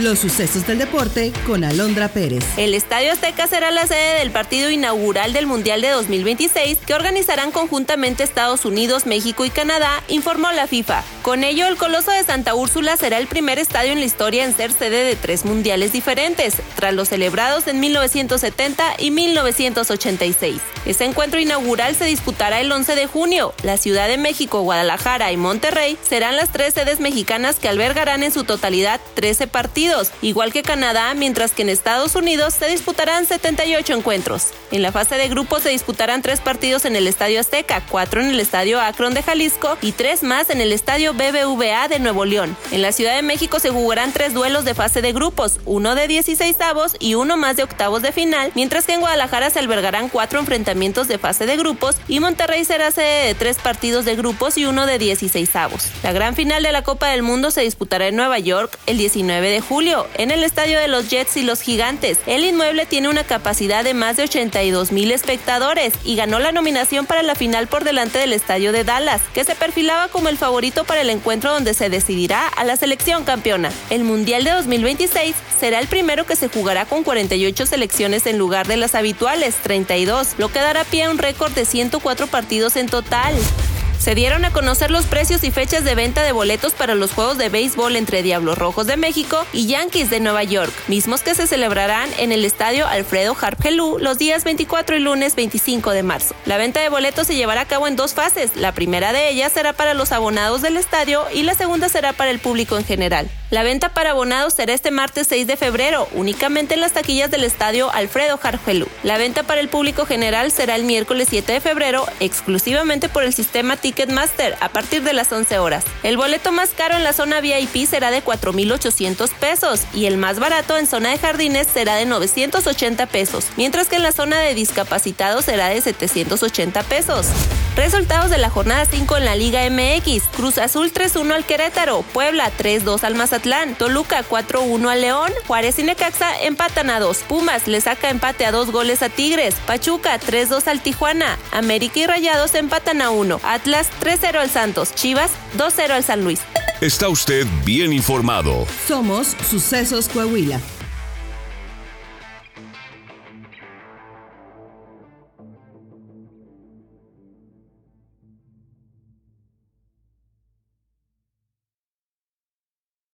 Los sucesos del deporte con Alondra Pérez. El Estadio Azteca será la sede del partido inaugural del Mundial de 2026 que organizarán conjuntamente Estados Unidos, México y Canadá, informó la FIFA. Con ello, el Coloso de Santa Úrsula será el primer estadio en la historia en ser sede de tres mundiales diferentes, tras los celebrados en 1970 y 1986. Este encuentro inaugural se disputará el 11 de junio. La Ciudad de México, Guadalajara y Monterrey serán las tres sedes mexicanas que albergarán en su totalidad 13 partidos igual que Canadá, mientras que en Estados Unidos se disputarán 78 encuentros. En la fase de grupos se disputarán tres partidos en el Estadio Azteca, cuatro en el Estadio Akron de Jalisco y tres más en el Estadio BBVA de Nuevo León. En la Ciudad de México se jugarán tres duelos de fase de grupos, uno de 16 avos y uno más de octavos de final, mientras que en Guadalajara se albergarán cuatro enfrentamientos de fase de grupos y Monterrey será sede de tres partidos de grupos y uno de 16 avos. La gran final de la Copa del Mundo se disputará en Nueva York el 19 de julio en el estadio de los Jets y los Gigantes. El inmueble tiene una capacidad de más de 82 mil espectadores y ganó la nominación para la final por delante del estadio de Dallas, que se perfilaba como el favorito para el encuentro donde se decidirá a la selección campeona. El Mundial de 2026 será el primero que se jugará con 48 selecciones en lugar de las habituales 32, lo que dará pie a un récord de 104 partidos en total. Se dieron a conocer los precios y fechas de venta de boletos para los juegos de béisbol entre Diablos Rojos de México y Yankees de Nueva York, mismos que se celebrarán en el estadio Alfredo Harp Helú los días 24 y lunes 25 de marzo. La venta de boletos se llevará a cabo en dos fases. La primera de ellas será para los abonados del estadio y la segunda será para el público en general. La venta para abonados será este martes 6 de febrero, únicamente en las taquillas del estadio Alfredo Hargelú. La venta para el público general será el miércoles 7 de febrero, exclusivamente por el sistema Ticketmaster, a partir de las 11 horas. El boleto más caro en la zona VIP será de 4.800 pesos y el más barato en zona de jardines será de 980 pesos, mientras que en la zona de discapacitados será de 780 pesos. Resultados de la jornada 5 en la Liga MX. Cruz Azul 3-1 al Querétaro, Puebla 3-2 al Mazatlán, Toluca 4-1 al León, Juárez y Necaxa empatan a 2. Pumas le saca empate a 2 goles a Tigres, Pachuca 3-2 al Tijuana, América y Rayados empatan a 1. Atlas 3-0 al Santos, Chivas 2-0 al San Luis. Está usted bien informado. Somos Sucesos Coahuila.